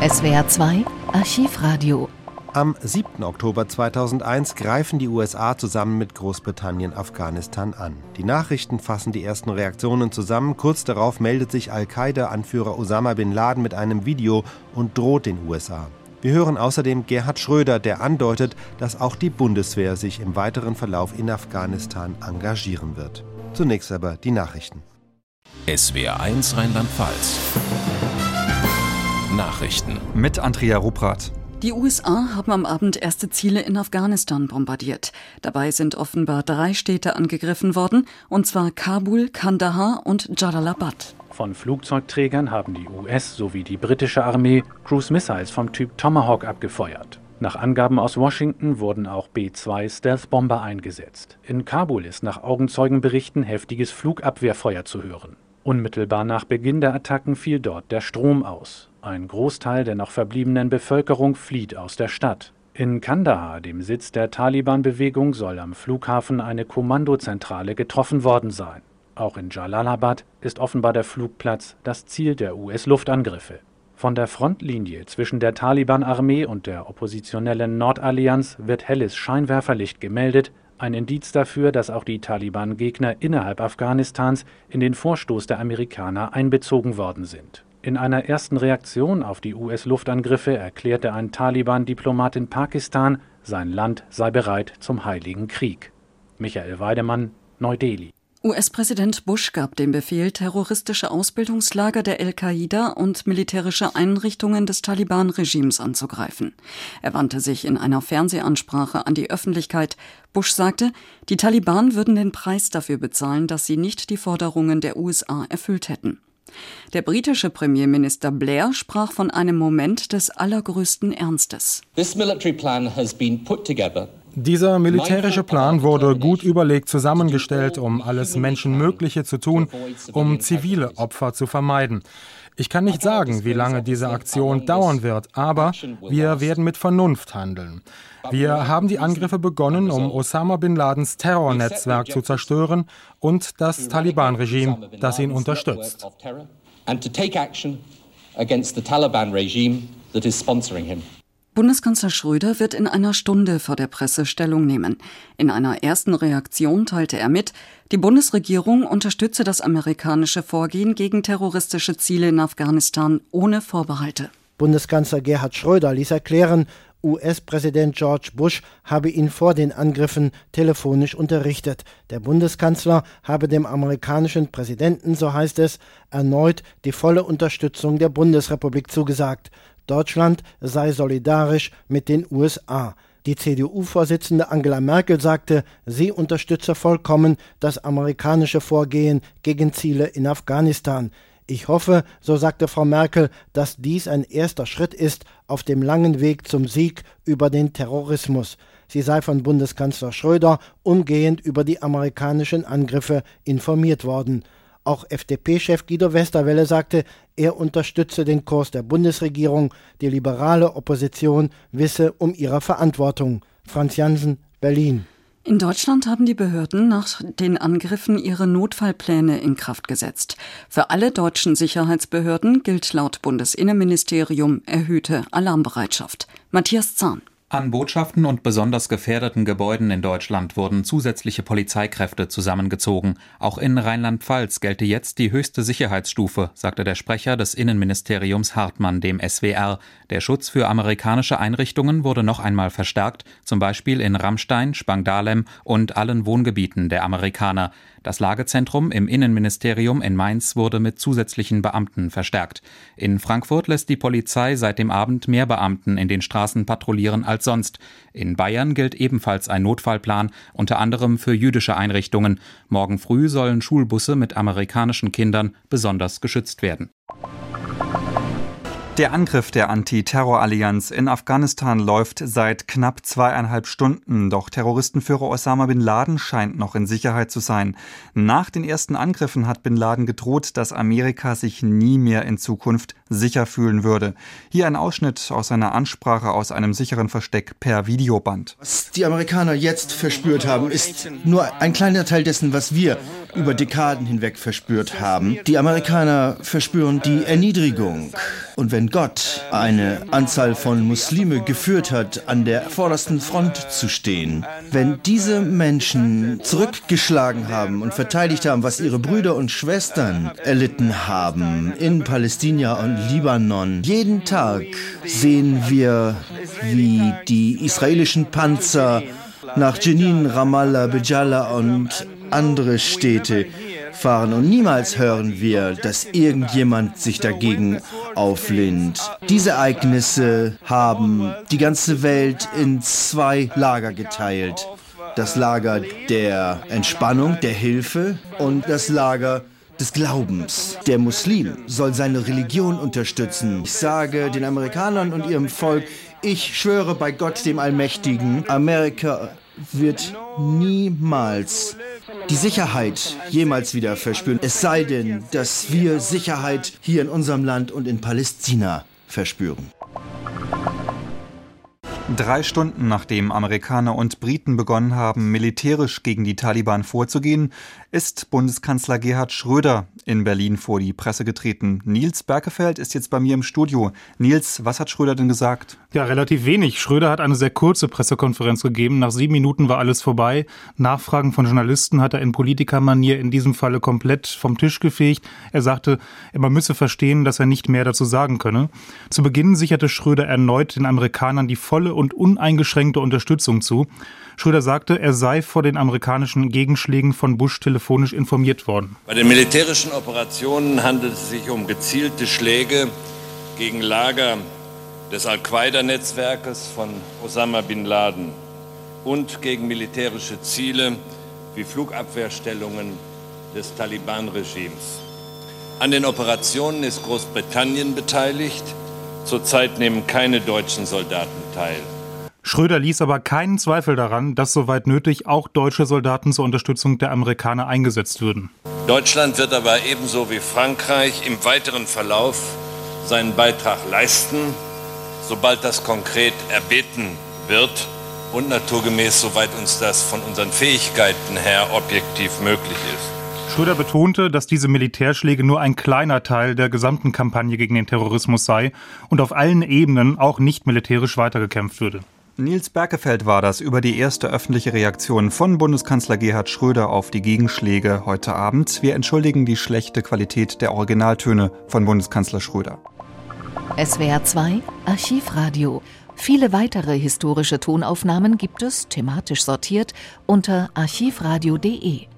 SWR 2 Archivradio. Am 7. Oktober 2001 greifen die USA zusammen mit Großbritannien Afghanistan an. Die Nachrichten fassen die ersten Reaktionen zusammen. Kurz darauf meldet sich Al-Qaida-Anführer Osama bin Laden mit einem Video und droht den USA. Wir hören außerdem Gerhard Schröder, der andeutet, dass auch die Bundeswehr sich im weiteren Verlauf in Afghanistan engagieren wird. Zunächst aber die Nachrichten. SWR 1 Rheinland-Pfalz. Nachrichten mit Andrea Rupprath. Die USA haben am Abend erste Ziele in Afghanistan bombardiert. Dabei sind offenbar drei Städte angegriffen worden, und zwar Kabul, Kandahar und Jalalabad. Von Flugzeugträgern haben die US sowie die britische Armee Cruise Missiles vom Typ Tomahawk abgefeuert. Nach Angaben aus Washington wurden auch B-2 Stealth-Bomber eingesetzt. In Kabul ist nach Augenzeugenberichten heftiges Flugabwehrfeuer zu hören. Unmittelbar nach Beginn der Attacken fiel dort der Strom aus. Ein Großteil der noch verbliebenen Bevölkerung flieht aus der Stadt. In Kandahar, dem Sitz der Taliban-Bewegung, soll am Flughafen eine Kommandozentrale getroffen worden sein. Auch in Jalalabad ist offenbar der Flugplatz das Ziel der US-Luftangriffe. Von der Frontlinie zwischen der Taliban-Armee und der oppositionellen Nordallianz wird helles Scheinwerferlicht gemeldet, ein Indiz dafür, dass auch die Taliban-Gegner innerhalb Afghanistans in den Vorstoß der Amerikaner einbezogen worden sind. In einer ersten Reaktion auf die US-Luftangriffe erklärte ein Taliban-Diplomat in Pakistan, sein Land sei bereit zum Heiligen Krieg. Michael Weidemann, Neu-Delhi. US-Präsident Bush gab den Befehl, terroristische Ausbildungslager der Al-Qaida und militärische Einrichtungen des Taliban-Regimes anzugreifen. Er wandte sich in einer Fernsehansprache an die Öffentlichkeit. Bush sagte, die Taliban würden den Preis dafür bezahlen, dass sie nicht die Forderungen der USA erfüllt hätten. Der britische Premierminister Blair sprach von einem Moment des allergrößten Ernstes. Dieser militärische Plan wurde gut überlegt zusammengestellt, um alles Menschenmögliche zu tun, um zivile Opfer zu vermeiden. Ich kann nicht sagen, wie lange diese Aktion dauern wird, aber wir werden mit Vernunft handeln. Wir haben die Angriffe begonnen, um Osama bin Ladens Terrornetzwerk zu zerstören und das Taliban-Regime, das ihn unterstützt. Bundeskanzler Schröder wird in einer Stunde vor der Presse Stellung nehmen. In einer ersten Reaktion teilte er mit, die Bundesregierung unterstütze das amerikanische Vorgehen gegen terroristische Ziele in Afghanistan ohne Vorbehalte. Bundeskanzler Gerhard Schröder ließ erklären, US-Präsident George Bush habe ihn vor den Angriffen telefonisch unterrichtet. Der Bundeskanzler habe dem amerikanischen Präsidenten, so heißt es, erneut die volle Unterstützung der Bundesrepublik zugesagt. Deutschland sei solidarisch mit den USA. Die CDU-Vorsitzende Angela Merkel sagte, sie unterstütze vollkommen das amerikanische Vorgehen gegen Ziele in Afghanistan. Ich hoffe, so sagte Frau Merkel, dass dies ein erster Schritt ist auf dem langen Weg zum Sieg über den Terrorismus. Sie sei von Bundeskanzler Schröder umgehend über die amerikanischen Angriffe informiert worden. Auch FDP-Chef Guido Westerwelle sagte, er unterstütze den Kurs der Bundesregierung, die liberale Opposition wisse um ihre Verantwortung. Franz Jansen, Berlin. In Deutschland haben die Behörden nach den Angriffen ihre Notfallpläne in Kraft gesetzt. Für alle deutschen Sicherheitsbehörden gilt laut Bundesinnenministerium erhöhte Alarmbereitschaft. Matthias Zahn. An Botschaften und besonders gefährdeten Gebäuden in Deutschland wurden zusätzliche Polizeikräfte zusammengezogen. Auch in Rheinland-Pfalz gelte jetzt die höchste Sicherheitsstufe, sagte der Sprecher des Innenministeriums Hartmann dem SWR. Der Schutz für amerikanische Einrichtungen wurde noch einmal verstärkt, zum Beispiel in Rammstein, Spangdahlem und allen Wohngebieten der Amerikaner. Das Lagezentrum im Innenministerium in Mainz wurde mit zusätzlichen Beamten verstärkt. In Frankfurt lässt die Polizei seit dem Abend mehr Beamten in den Straßen patrouillieren als sonst. In Bayern gilt ebenfalls ein Notfallplan, unter anderem für jüdische Einrichtungen. Morgen früh sollen Schulbusse mit amerikanischen Kindern besonders geschützt werden. Der Angriff der Antiterrorallianz in Afghanistan läuft seit knapp zweieinhalb Stunden, doch Terroristenführer Osama bin Laden scheint noch in Sicherheit zu sein. Nach den ersten Angriffen hat bin Laden gedroht, dass Amerika sich nie mehr in Zukunft sicher fühlen würde. Hier ein Ausschnitt aus seiner Ansprache aus einem sicheren Versteck per Videoband. Was die Amerikaner jetzt verspürt haben, ist nur ein kleiner Teil dessen, was wir über Dekaden hinweg verspürt haben. Die Amerikaner verspüren die Erniedrigung. Und wenn Gott eine Anzahl von Muslime geführt hat, an der vordersten Front zu stehen, wenn diese Menschen zurückgeschlagen haben und verteidigt haben, was ihre Brüder und Schwestern erlitten haben in Palästina und Libanon, jeden Tag sehen wir, wie die israelischen Panzer nach Jenin, Ramallah, Bejala und andere Städte fahren und niemals hören wir, dass irgendjemand sich dagegen auflehnt. Diese Ereignisse haben die ganze Welt in zwei Lager geteilt. Das Lager der Entspannung, der Hilfe und das Lager des Glaubens. Der Muslim soll seine Religion unterstützen. Ich sage den Amerikanern und ihrem Volk, ich schwöre bei Gott dem Allmächtigen, Amerika wird niemals die Sicherheit jemals wieder verspüren. Es sei denn, dass wir Sicherheit hier in unserem Land und in Palästina verspüren. Drei Stunden nachdem Amerikaner und Briten begonnen haben, militärisch gegen die Taliban vorzugehen, ist Bundeskanzler Gerhard Schröder in Berlin vor die Presse getreten. Nils Berkefeld ist jetzt bei mir im Studio. Nils, was hat Schröder denn gesagt? Ja, relativ wenig. Schröder hat eine sehr kurze Pressekonferenz gegeben. Nach sieben Minuten war alles vorbei. Nachfragen von Journalisten hat er in Politikermanier in diesem Falle komplett vom Tisch gefegt. Er sagte, man müsse verstehen, dass er nicht mehr dazu sagen könne. Zu Beginn sicherte Schröder erneut den Amerikanern die volle und uneingeschränkte Unterstützung zu. Schröder sagte, er sei vor den amerikanischen Gegenschlägen von Bush telefonisch informiert worden. Bei den militärischen Operationen handelt es sich um gezielte Schläge gegen Lager des Al-Qaida-Netzwerkes von Osama bin Laden und gegen militärische Ziele wie Flugabwehrstellungen des Taliban-Regimes. An den Operationen ist Großbritannien beteiligt. Zurzeit nehmen keine deutschen Soldaten teil. Schröder ließ aber keinen Zweifel daran, dass soweit nötig auch deutsche Soldaten zur Unterstützung der Amerikaner eingesetzt würden. Deutschland wird aber ebenso wie Frankreich im weiteren Verlauf seinen Beitrag leisten, sobald das konkret erbeten wird und naturgemäß, soweit uns das von unseren Fähigkeiten her objektiv möglich ist. Schröder betonte, dass diese Militärschläge nur ein kleiner Teil der gesamten Kampagne gegen den Terrorismus sei und auf allen Ebenen auch nicht militärisch weitergekämpft würde. Nils Berkefeld war das über die erste öffentliche Reaktion von Bundeskanzler Gerhard Schröder auf die Gegenschläge heute Abend. Wir entschuldigen die schlechte Qualität der Originaltöne von Bundeskanzler Schröder. SWR 2 Archivradio. Viele weitere historische Tonaufnahmen gibt es, thematisch sortiert, unter archivradio.de.